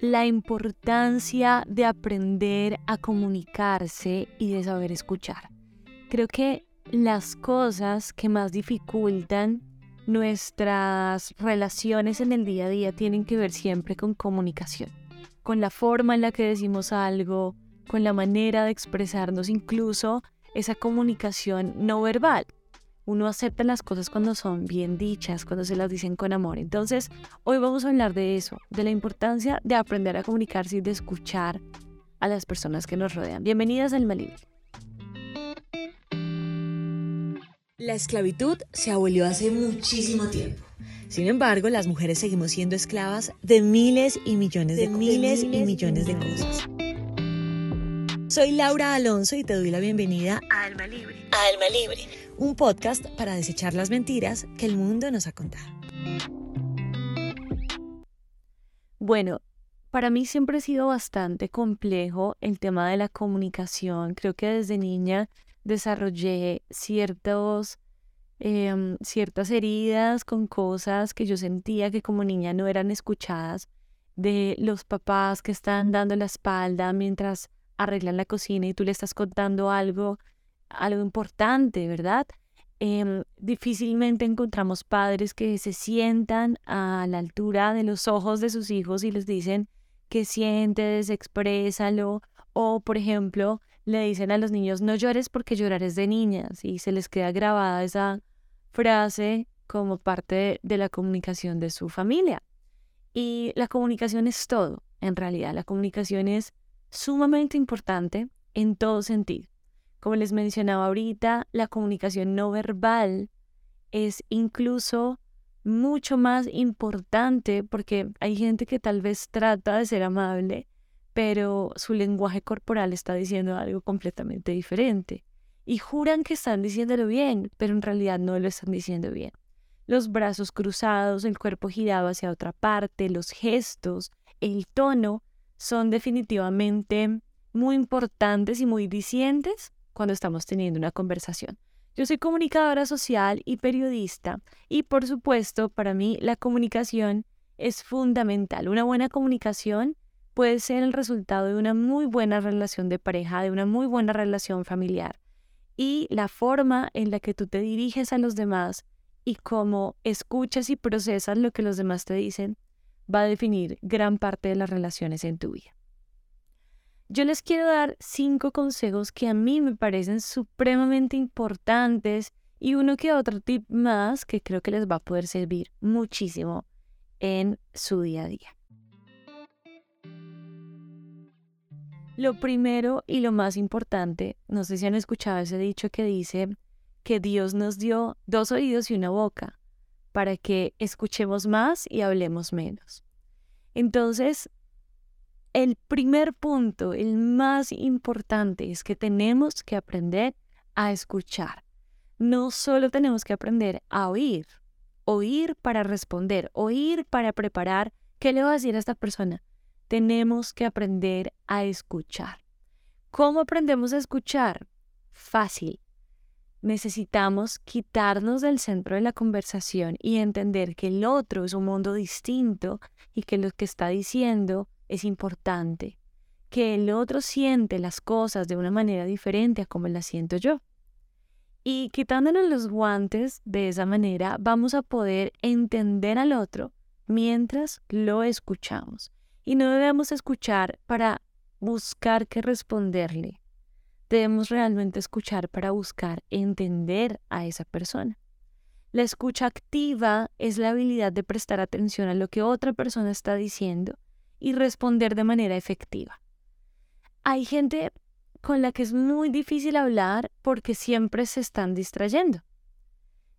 la importancia de aprender a comunicarse y de saber escuchar. Creo que las cosas que más dificultan nuestras relaciones en el día a día tienen que ver siempre con comunicación, con la forma en la que decimos algo, con la manera de expresarnos, incluso esa comunicación no verbal uno acepta las cosas cuando son bien dichas, cuando se las dicen con amor. Entonces, hoy vamos a hablar de eso, de la importancia de aprender a comunicarse y de escuchar a las personas que nos rodean. Bienvenidas al Libre. La esclavitud se abolió hace muchísimo tiempo. Sin embargo, las mujeres seguimos siendo esclavas de miles y millones de, miles, y millones de cosas. Soy Laura Alonso y te doy la bienvenida a Alma Libre. A Alma Libre un podcast para desechar las mentiras que el mundo nos ha contado. Bueno, para mí siempre ha sido bastante complejo el tema de la comunicación. Creo que desde niña desarrollé ciertos, em, ciertas heridas con cosas que yo sentía que como niña no eran escuchadas de los papás que están dando la espalda mientras arreglan la cocina y tú le estás contando algo algo importante, ¿verdad? Em, difícilmente encontramos padres que se sientan a la altura de los ojos de sus hijos y les dicen que sientes, exprésalo, o por ejemplo, le dicen a los niños no llores porque llorar es de niñas y se les queda grabada esa frase como parte de la comunicación de su familia. Y la comunicación es todo, en realidad, la comunicación es sumamente importante en todo sentido. Como les mencionaba ahorita, la comunicación no verbal es incluso mucho más importante porque hay gente que tal vez trata de ser amable, pero su lenguaje corporal está diciendo algo completamente diferente. Y juran que están diciéndolo bien, pero en realidad no lo están diciendo bien. Los brazos cruzados, el cuerpo girado hacia otra parte, los gestos, el tono son definitivamente muy importantes y muy dicientes cuando estamos teniendo una conversación. Yo soy comunicadora social y periodista y por supuesto para mí la comunicación es fundamental. Una buena comunicación puede ser el resultado de una muy buena relación de pareja, de una muy buena relación familiar. Y la forma en la que tú te diriges a los demás y cómo escuchas y procesas lo que los demás te dicen va a definir gran parte de las relaciones en tu vida. Yo les quiero dar cinco consejos que a mí me parecen supremamente importantes y uno que otro tip más que creo que les va a poder servir muchísimo en su día a día. Lo primero y lo más importante, no sé si han escuchado ese dicho que dice que Dios nos dio dos oídos y una boca para que escuchemos más y hablemos menos. Entonces, el primer punto, el más importante, es que tenemos que aprender a escuchar. No solo tenemos que aprender a oír, oír para responder, oír para preparar qué le va a decir a esta persona. Tenemos que aprender a escuchar. ¿Cómo aprendemos a escuchar? Fácil. Necesitamos quitarnos del centro de la conversación y entender que el otro es un mundo distinto y que lo que está diciendo es importante, que el otro siente las cosas de una manera diferente a como las siento yo. Y quitándonos los guantes de esa manera, vamos a poder entender al otro mientras lo escuchamos. Y no debemos escuchar para buscar qué responderle. Debemos realmente escuchar para buscar entender a esa persona. La escucha activa es la habilidad de prestar atención a lo que otra persona está diciendo y responder de manera efectiva. Hay gente con la que es muy difícil hablar porque siempre se están distrayendo.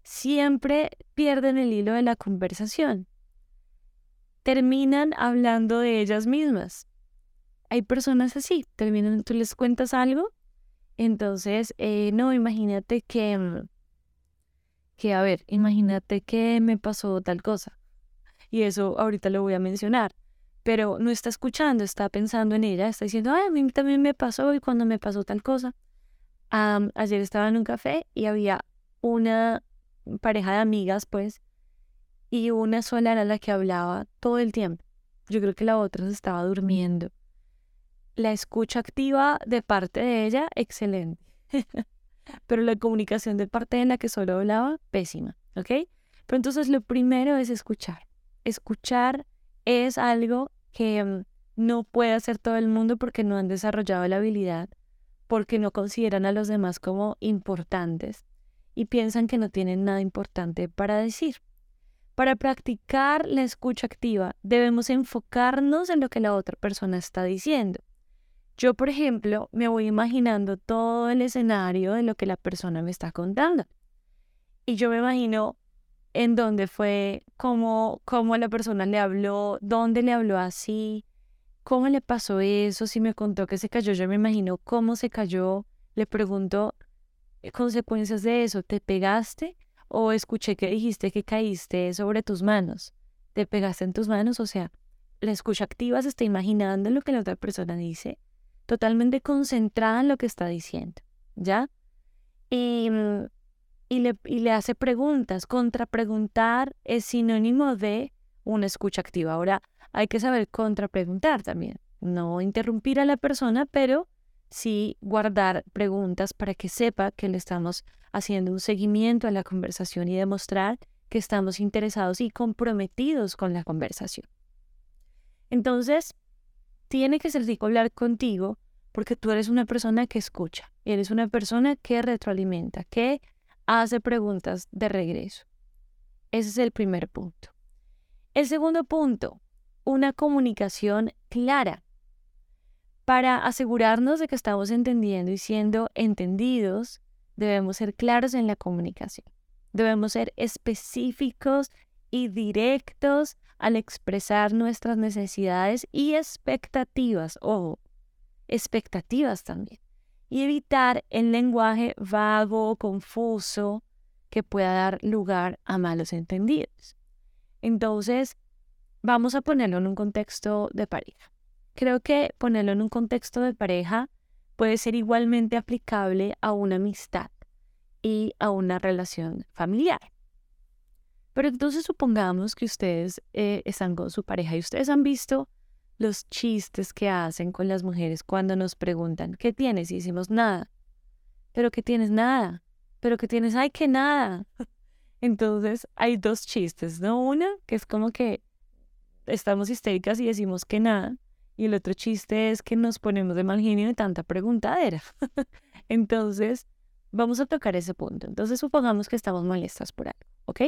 Siempre pierden el hilo de la conversación. Terminan hablando de ellas mismas. Hay personas así, terminan, tú les cuentas algo, entonces, eh, no, imagínate que, mm, que, a ver, imagínate que me pasó tal cosa. Y eso ahorita lo voy a mencionar pero no está escuchando, está pensando en ella, está diciendo, Ay, a mí también me pasó y cuando me pasó tal cosa. ayer estaba en un café y había una pareja de amigas, pues, y una sola era la que hablaba todo el tiempo, Yo creo que la otra se estaba durmiendo. La escucha activa de parte de ella, excelente. Pero la comunicación de parte en la que solo hablaba, pésima. ¿Ok? Pero entonces lo primero es escuchar. Escuchar es algo que mm, no puede hacer todo el mundo porque no han desarrollado la habilidad, porque no consideran a los demás como importantes y piensan que no tienen nada importante para decir. Para practicar la escucha activa debemos enfocarnos en lo que la otra persona está diciendo. Yo, por ejemplo, me voy imaginando todo el escenario de lo que la persona me está contando. Y yo me imagino en dónde fue, cómo, cómo la persona le habló, dónde le habló así, cómo le pasó eso, si me contó que se cayó, yo me imagino cómo se cayó, le pregunto eh, consecuencias de eso, ¿te pegaste? O escuché que dijiste que caíste sobre tus manos, ¿te pegaste en tus manos? O sea, la escucha activa se está imaginando lo que la otra persona dice totalmente concentrada en lo que está diciendo, ¿ya? Y, mm, y, le, y le hace preguntas. Contrapreguntar es sinónimo de una escucha activa. Ahora, hay que saber contrapreguntar también. No interrumpir a la persona, pero sí guardar preguntas para que sepa que le estamos haciendo un seguimiento a la conversación y demostrar que estamos interesados y comprometidos con la conversación. Entonces, tiene que ser rico hablar contigo porque tú eres una persona que escucha, eres una persona que retroalimenta, que hace preguntas de regreso. Ese es el primer punto. El segundo punto, una comunicación clara. Para asegurarnos de que estamos entendiendo y siendo entendidos, debemos ser claros en la comunicación. Debemos ser específicos y directos al expresar nuestras necesidades y expectativas, ojo, expectativas también, y evitar el lenguaje vago, confuso, que pueda dar lugar a malos entendidos. Entonces, vamos a ponerlo en un contexto de pareja. Creo que ponerlo en un contexto de pareja puede ser igualmente aplicable a una amistad y a una relación familiar. Pero entonces supongamos que ustedes eh, están con su pareja y ustedes han visto los chistes que hacen con las mujeres cuando nos preguntan, ¿qué tienes? Y decimos, nada. Pero que tienes nada. Pero que tienes, ay, que nada. Entonces hay dos chistes, ¿no? Una que es como que estamos histéricas y decimos que nada. Y el otro chiste es que nos ponemos de mal genio de tanta preguntadera. Entonces, vamos a tocar ese punto. Entonces, supongamos que estamos molestas por algo, ¿ok?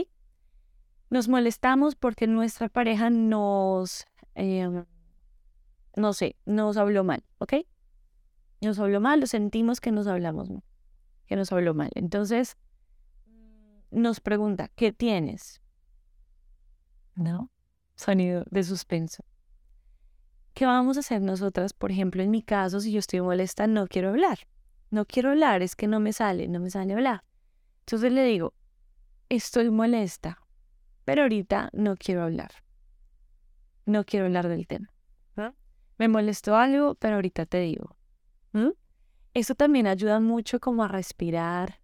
Nos molestamos porque nuestra pareja nos, em, no sé, nos habló mal, ¿ok? Nos habló mal, lo sentimos que nos hablamos mal, que nos habló mal. Entonces, nos pregunta, ¿qué tienes? ¿No? Sonido de suspenso. ¿Qué vamos a hacer nosotras? Por ejemplo, en mi caso, si yo estoy molesta, no quiero hablar. No quiero hablar, es que no me sale, no me sale hablar. Entonces le digo, estoy molesta pero ahorita no quiero hablar. No quiero hablar del tema. Me molestó algo, pero ahorita te digo. Eso también ayuda mucho como a respirar,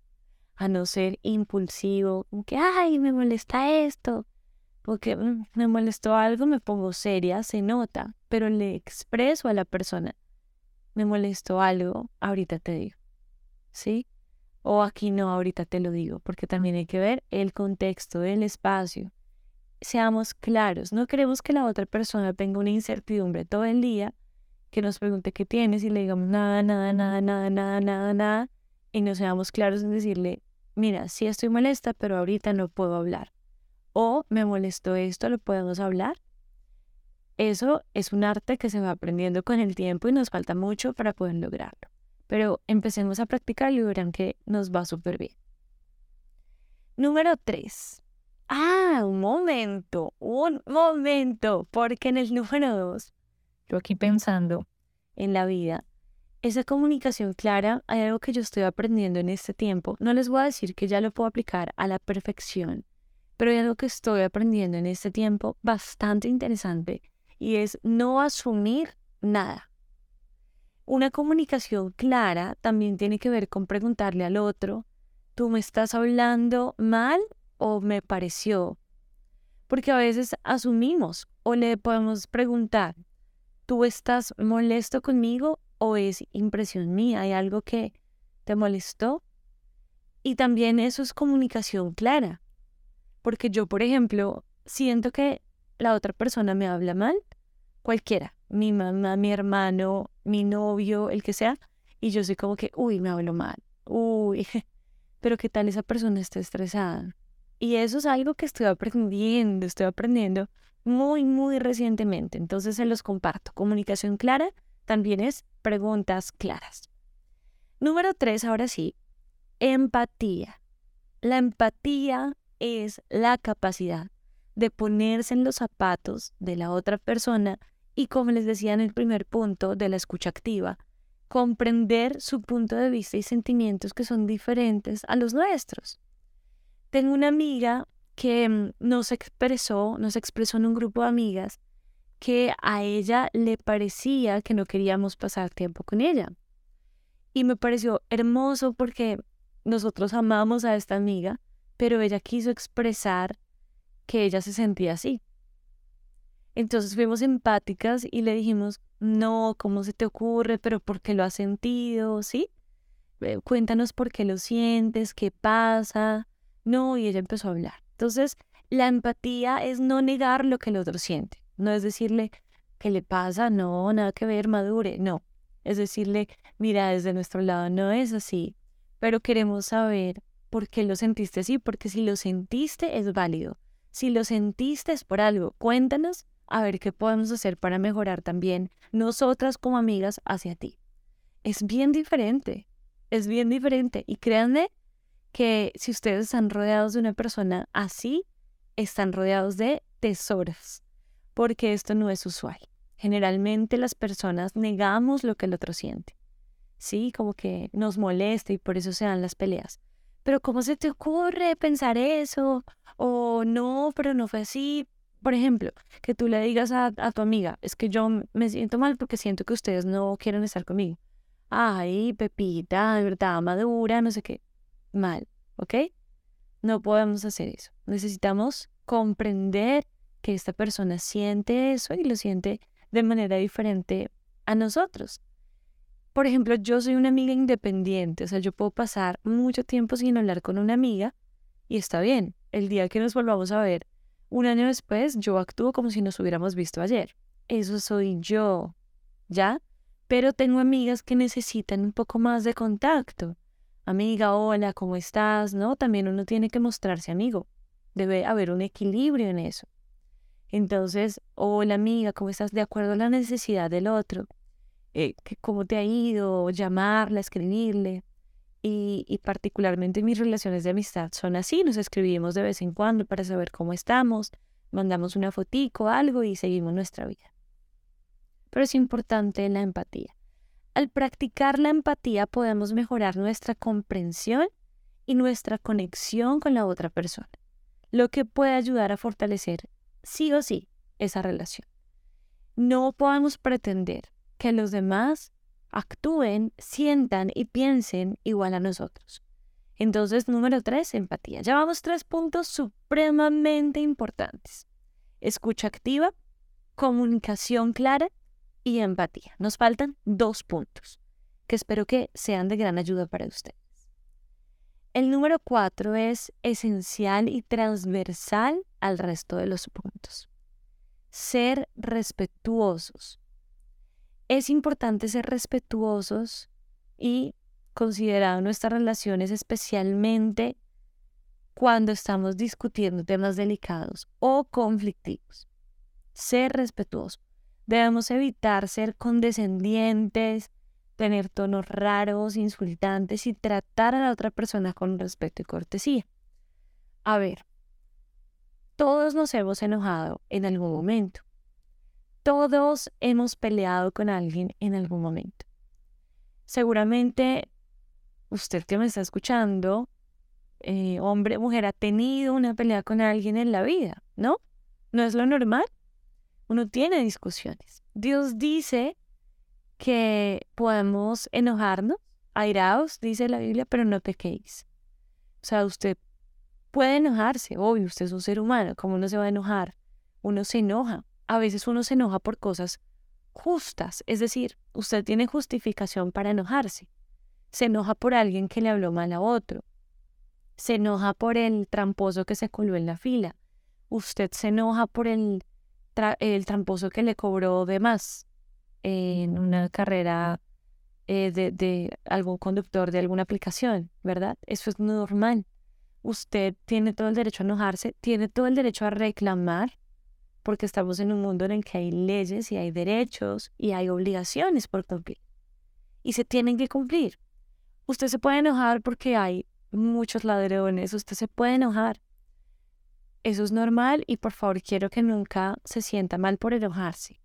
a no ser impulsivo, que, ay, me molesta esto, porque mm, me molestó algo, me pongo seria, se nota, pero le expreso a la persona, me molestó algo, ahorita te digo. ¿Sí? o aquí no, ahorita te lo digo, porque también hay que ver el contexto del espacio. Seamos claros, no queremos que la otra persona tenga una incertidumbre todo el día, que nos pregunte qué tienes y le digamos nada, nada, nada, nada, nada, nada, nada, y no seamos claros en decirle, mira, sí estoy molesta, pero ahorita no puedo hablar. O me molestó esto, ¿lo podemos hablar? Eso es un arte que se va aprendiendo con el tiempo y nos falta mucho para poder lograrlo. Pero empecemos a practicar y verán que nos va súper bien. Número 3. Ah, un momento, un momento, porque en el número 2, yo aquí pensando en la vida, esa comunicación clara, hay algo que yo estoy aprendiendo en este tiempo. No les voy a decir que ya lo puedo aplicar a la perfección, pero hay algo que estoy aprendiendo en este tiempo bastante interesante y es no asumir nada. Una comunicación clara también tiene que ver con preguntarle al otro, ¿tú me estás hablando mal o me pareció? Porque a veces asumimos O le podemos preguntar, ¿tú estás molesto conmigo o es impresión mía? ¿Hay algo que te molestó? Y también eso es comunicación clara. Porque yo, por ejemplo, siento que la otra persona me habla mal, cualquiera, mi mamá, mi hermano, mi novio, el que sea, y yo soy como que, uy, me hablo mal, uy, pero qué tal esa persona está estresada. Y eso es algo que estoy aprendiendo, estoy aprendiendo muy, muy recientemente. Entonces se los comparto. Comunicación clara también es preguntas claras. Número tres, ahora sí, empatía. La empatía es la capacidad de ponerse en los zapatos de la otra persona y, como les decía en el primer punto de la escucha activa, comprender su punto de vista y sentimientos que son diferentes a los nuestros. Tengo una amiga que mm, nos expresó, nos expresó en un grupo de amigas que a ella le parecía que no queríamos pasar tiempo con ella. Y me pareció hermoso porque nosotros amamos a esta amiga, pero ella quiso expresar que ella se sentía así. Entonces fuimos empáticas y le dijimos, no, ¿cómo se te ocurre? ¿Pero por qué lo has sentido? ¿Sí? Cuéntanos por qué lo sientes, qué pasa. No, y ella empezó a hablar. Entonces, la empatía es no negar lo que el otro siente. No es decirle, ¿qué le pasa? No, nada que ver, madure. No. Es decirle, mira, desde nuestro lado no es así, pero queremos saber por qué lo sentiste así, porque si lo sentiste es válido. Si lo sentiste es por algo. Cuéntanos a ver qué podemos hacer para mejorar también nosotras como amigas hacia ti. Es bien diferente, es bien diferente. Y créanme que si ustedes están rodeados de una persona así, están rodeados de tesoros, porque esto no es usual. Generalmente las personas negamos lo que el otro siente. Sí, como que nos molesta y por eso se dan las peleas. Pero ¿cómo se te ocurre pensar eso? O no, pero no fue así. Por ejemplo, que tú le digas a, tu amiga, es que yo me siento mal porque siento que ustedes no quieren estar conmigo. Ay, Pepita, de verdad, madura, no sé qué. Mal, ¿ok? No podemos hacer eso. Necesitamos comprender que esta persona siente eso y lo siente de manera diferente a nosotros. Por ejemplo, yo soy una amiga independiente, o sea, yo puedo pasar mucho tiempo sin hablar con una amiga y está bien. El día que nos volvamos a ver, un año después yo actúo como si nos hubiéramos visto ayer. Eso soy yo, ¿ya? Pero tengo amigas que necesitan un poco más de contacto. Amiga, hola, ¿cómo estás? No, también uno tiene que mostrarse amigo. Debe haber un equilibrio en eso. Entonces, hola amiga, ¿cómo estás? De acuerdo a la necesidad del otro. Eh, ¿Cómo te ha ido? Llamarla, escribirle y, particularmente mis relaciones de amistad son así, nos escribimos de vez en cuando para saber cómo estamos, mandamos una fotico, algo y seguimos nuestra vida. Pero es importante la empatía. Al practicar la empatía podemos mejorar nuestra comprensión y nuestra conexión con la otra persona, lo que puede ayudar a fortalecer sí o sí esa relación. No podemos pretender que los demás actúen, sientan y piensen igual a nosotros. Entonces, número tres, empatía. Llevamos tres puntos supremamente importantes. Escucha activa, comunicación clara y empatía. Nos faltan dos puntos que espero que sean de gran ayuda para ustedes. El número cuatro es esencial y transversal al resto de los puntos. Ser respetuosos es importante ser respetuosos y considerar nuestras relaciones especialmente cuando estamos discutiendo temas delicados o conflictivos. Ser respetuoso. Debemos evitar ser condescendientes, tener tonos raros, insultantes y tratar a la otra persona con respeto y cortesía. A ver, todos nos hemos enojado en algún momento. Todos hemos peleado con alguien en algún momento. Seguramente usted que me está escuchando, eh, hombre, mujer, ha tenido una pelea con alguien en la vida, ¿no? ¿No es lo normal? Uno tiene discusiones. Dios dice que podemos enojarnos, airaos, dice la Biblia, pero no pequéis. O sea, usted puede enojarse, obvio, usted es un ser humano, ¿cómo no se va a enojar? Uno se enoja, a veces uno se enoja por cosas justas, es decir, usted tiene justificación para enojarse. Se enoja por alguien que le habló mal a otro. Se enoja por el tramposo que se coló en la fila. Usted se enoja por el, el tramposo que le cobró de más en una carrera eh, de, de algún conductor de alguna aplicación, ¿verdad? Eso es normal. Usted tiene todo el derecho a enojarse, tiene todo el derecho a reclamar, porque estamos en un mundo en el que hay leyes y hay derechos y hay obligaciones por cumplir. Y se tienen que cumplir. Usted se puede enojar porque hay muchos ladrones, usted se puede enojar. Eso es normal y por favor quiero que nunca se sienta mal por enojarse.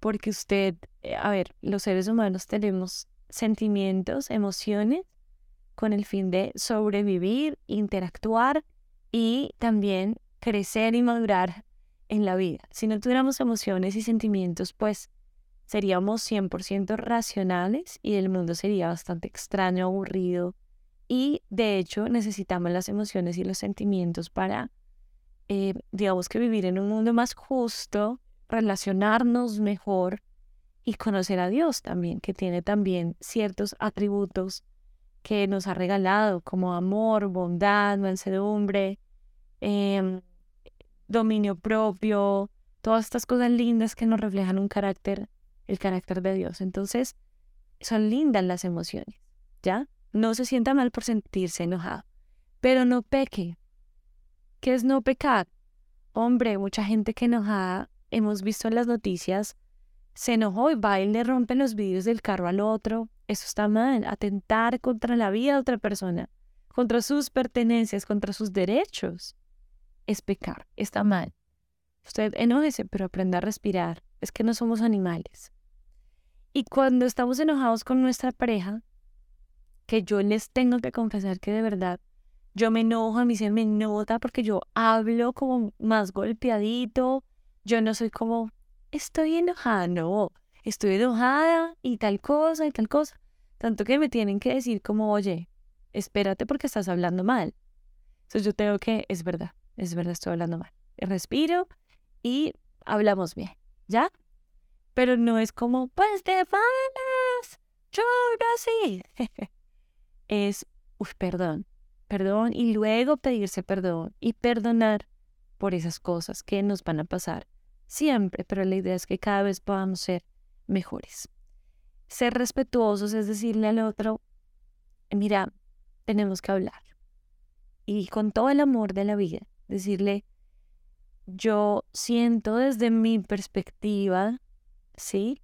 Porque usted, eh, a ver, los seres humanos tenemos sentimientos, emociones, con el fin de sobrevivir, interactuar y también crecer y madurar en la vida. Si no tuviéramos emociones y sentimientos, pues seríamos 100% racionales y el mundo sería bastante extraño, aburrido. Y de hecho necesitamos las emociones y los sentimientos para, eh, digamos que vivir en un mundo más justo, relacionarnos mejor y conocer a Dios también, que tiene también ciertos atributos que nos ha regalado como amor, bondad, mansedumbre, eh, dominio propio, todas estas cosas lindas que nos reflejan un carácter, el carácter de Dios. Entonces, son lindas las emociones, ¿ya? No se sienta mal por sentirse enojado, pero no peque. ¿Qué es no pecar? Hombre, mucha gente que enojada, hemos visto en las noticias, se enojó y va y le rompe los vidrios del carro al otro. Eso está mal, atentar contra la vida de otra persona, contra sus pertenencias, contra sus derechos es pecar, está mal. Usted enójese, pero aprenda a respirar. Es que no somos animales. Y cuando estamos enojados con nuestra pareja, que yo les tengo que confesar que de verdad yo me enojo, a mí se me nota porque yo hablo como más golpeadito, yo no soy como, estoy enojada, no, estoy enojada y tal cosa y tal cosa. Tanto que me tienen que decir como, oye, espérate porque estás hablando mal. Entonces yo tengo que, es verdad, es verdad, estoy hablando mal. Respiro y hablamos bien, ¿ya? Pero no es como, pues te falas, yo así. es, uff, perdón, perdón y luego pedirse perdón y perdonar por esas cosas que nos van a pasar siempre, pero la idea es que cada vez podamos ser mejores. Ser respetuosos es decirle al otro, mira, tenemos que hablar. Y con todo el amor de la vida, decirle, yo siento desde mi perspectiva, ¿sí?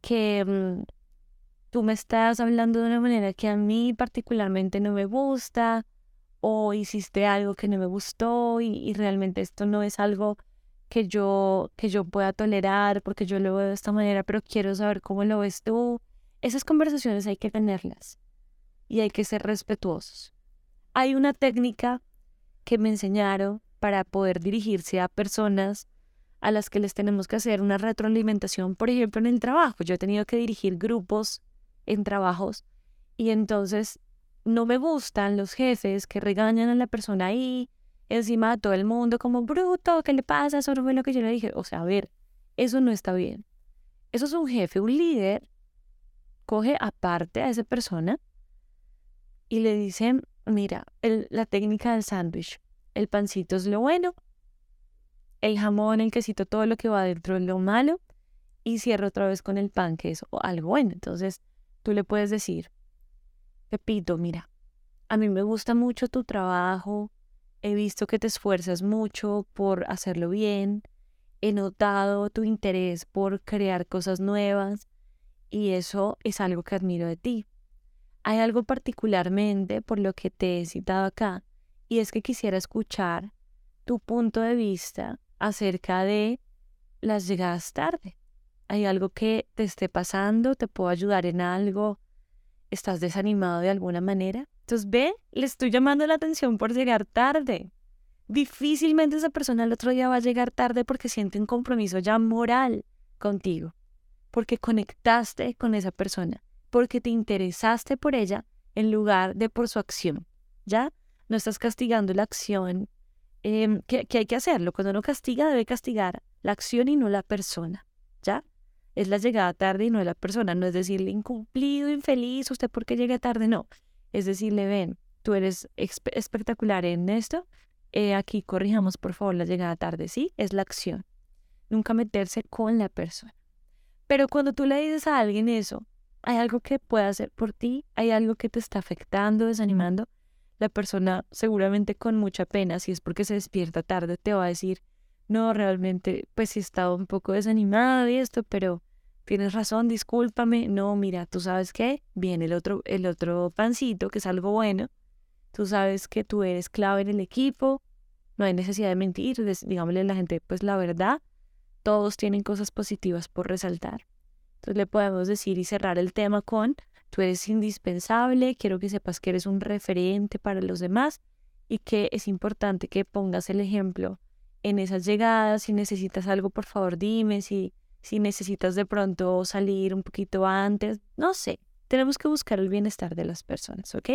Que mm, tú me estás hablando de una manera que a mí particularmente no me gusta o hiciste algo que no me gustó y, realmente esto no es algo que yo, que yo pueda tolerar porque yo lo veo de esta manera, pero quiero saber cómo lo ves tú. Esas conversaciones hay que tenerlas y hay que ser respetuosos. Hay una técnica que me enseñaron para poder dirigirse a personas a las que les tenemos que hacer una retroalimentación, por ejemplo, en el trabajo. Yo he tenido que dirigir grupos en trabajos y entonces no me gustan los jefes que regañan a la persona ahí, encima de todo el mundo, como bruto, ¿qué le pasa? Eso no fue lo que yo le dije. O sea, a ver, eso no está bien. Eso es un jefe, un líder, coge aparte a esa persona y le dicen, Mira, la técnica del sándwich. El pancito es lo bueno, el jamón, el quesito, todo lo que va dentro es lo malo. Y cierro otra vez con el pan, que es algo bueno. Entonces, tú le puedes decir, Pepito, mira, a mí me gusta mucho tu trabajo, he visto que te esfuerzas mucho por hacerlo bien, he notado tu interés por crear cosas nuevas y eso es algo que admiro de ti. Hay algo particularmente por lo que te he citado acá, y es que quisiera escuchar tu punto de vista acerca de las llegadas tarde. ¿Hay algo que te esté pasando? ¿Te puedo ayudar en algo? ¿Estás desanimado de alguna manera? Entonces, ve, le estoy llamando la atención por llegar tarde. Difícilmente esa persona el otro día va a llegar tarde porque siente un compromiso ya moral contigo, porque conectaste con esa persona porque te interesaste por ella en lugar de por su acción. ¿Ya? No estás castigando la acción em, que, que hay que hacerlo. Cuando uno castiga, debe castigar la acción y no la persona, ¿ya? Es la llegada tarde y no la persona. No es decirle incumplido, infeliz, usted porque llega tarde, no. Es decirle, ven, tú eres espectacular en esto, eh, aquí corrijamos por favor la llegada tarde, ¿sí? Es la acción. Nunca meterse con la persona. Pero cuando tú le dices a alguien eso, hay algo que puede hacer por ti, hay algo que te está afectando, desanimando, la persona seguramente con mucha pena, si es porque se despierta tarde, te va a decir, no, realmente, pues sí he estado un poco desanimada y esto, pero tienes razón, discúlpame, no, mira, tú sabes qué, viene el otro, el otro pancito, que es algo bueno, tú sabes que tú eres clave en el equipo, no hay necesidad de mentir, digámosle a la gente, pues la verdad, todos tienen cosas positivas por resaltar. Entonces le podemos decir y cerrar el tema con, tú eres indispensable, quiero que sepas que eres un referente para los demás y que es importante que pongas el ejemplo en esas llegadas, si necesitas algo, por favor dime, si, si necesitas de pronto salir un poquito antes, no sé, tenemos que buscar el bienestar de las personas, ¿ok?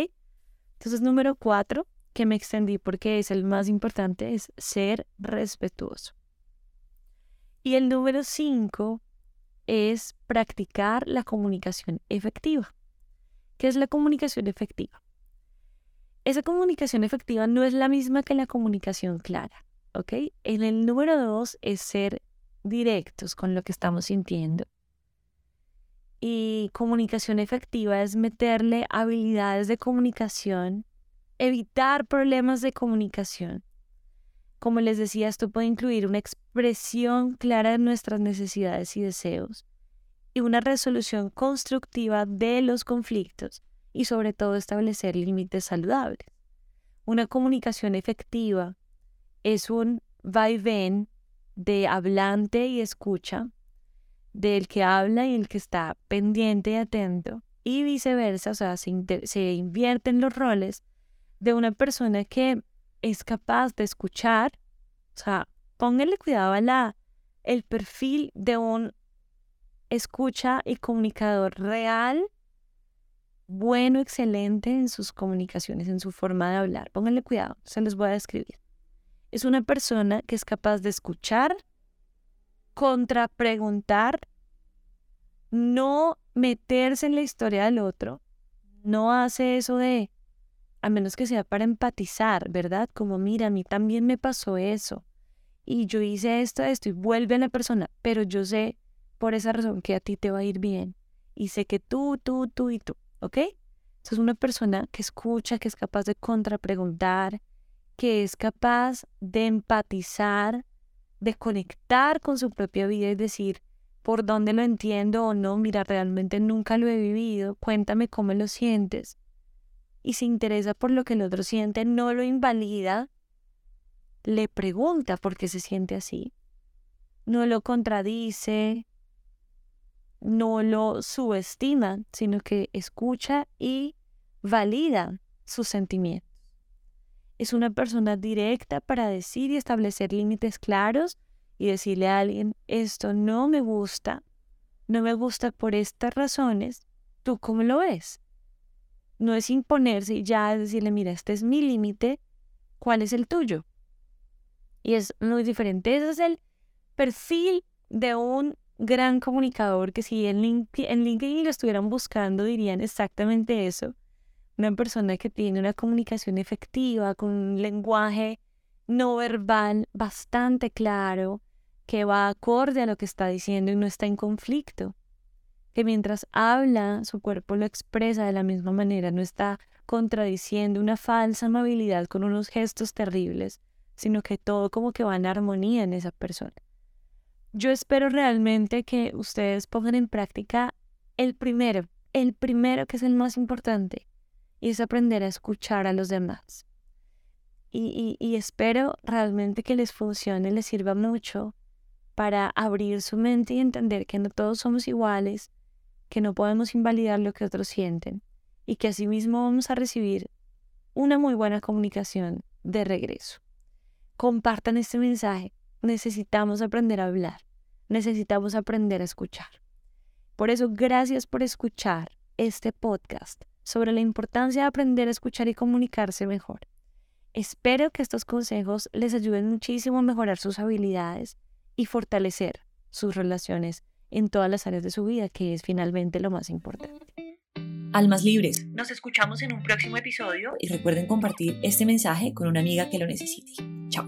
Entonces, número cuatro, que me extendí porque es el más importante, es ser respetuoso. Y el número cinco es practicar la comunicación efectiva. ¿Qué es la comunicación efectiva? Esa comunicación efectiva no es la misma que la comunicación clara, ¿ok? En el número dos es ser directos con lo que estamos sintiendo. Y comunicación efectiva es meterle habilidades de comunicación, evitar problemas de comunicación, como les decía, esto puede incluir una expresión clara de nuestras necesidades y deseos y una resolución constructiva de los conflictos y sobre todo establecer límites saludables. Una comunicación efectiva es un vaivén de hablante y escucha, del que habla y el que está pendiente y atento, y viceversa, o sea, se, se invierten los roles de una persona que es capaz de escuchar, o sea, pónganle cuidado a la, el perfil de un escucha y comunicador real, bueno, excelente en sus comunicaciones, en su forma de hablar. Pónganle cuidado, se les voy a describir. Es una persona que es capaz de escuchar, contrapreguntar, no meterse en la historia del otro, no hace eso de a menos que sea para empatizar, ¿verdad? Como, mira, a mí también me pasó eso. Y yo hice esto, esto, y vuelve a la persona, pero yo sé por esa razón que a ti te va a ir bien. Y sé que tú, tú, tú y tú, ¿ok? Entonces es una persona que escucha, que es capaz de contrapreguntar, que es capaz de empatizar, de conectar con su propia vida y decir, por dónde lo entiendo o no, mira, realmente nunca lo he vivido, cuéntame cómo lo sientes y se interesa por lo que el otro siente, no lo invalida, le pregunta por qué se siente así, no lo contradice, no lo subestima, sino que escucha y valida sus sentimientos. Es una persona directa para decir y establecer límites claros y decirle a alguien, esto no me gusta, no me gusta por estas razones, ¿tú cómo lo ves? No es imponerse y ya decirle, mira, este es mi límite, ¿cuál es el tuyo? Y es muy diferente. Ese es el perfil de un gran comunicador que si en LinkedIn, en LinkedIn lo estuvieran buscando dirían exactamente eso. Una persona que tiene una comunicación efectiva, con un lenguaje no verbal bastante claro, que va acorde a lo que está diciendo y no está en conflicto que mientras habla, su cuerpo lo expresa de la misma manera, no está contradiciendo una falsa amabilidad con unos gestos terribles, sino que todo como que va en armonía en esa persona. Yo espero realmente que ustedes pongan en práctica el primero, el primero que es el más importante, y es aprender a escuchar a los demás. Y, y, espero realmente que les funcione, les sirva mucho para abrir su mente y entender que no todos somos iguales, que no podemos invalidar lo que otros sienten y que asimismo vamos a recibir una muy buena comunicación de regreso. Compartan este mensaje. Necesitamos aprender a hablar. Necesitamos aprender a escuchar. Por eso, gracias por escuchar este podcast sobre la importancia de aprender a escuchar y comunicarse mejor. Espero que estos consejos les ayuden muchísimo a mejorar sus habilidades y fortalecer sus relaciones en todas las áreas de su vida, que es finalmente lo más importante. Almas libres. Nos escuchamos en un próximo episodio y recuerden compartir este mensaje con una amiga que lo necesite. Chao.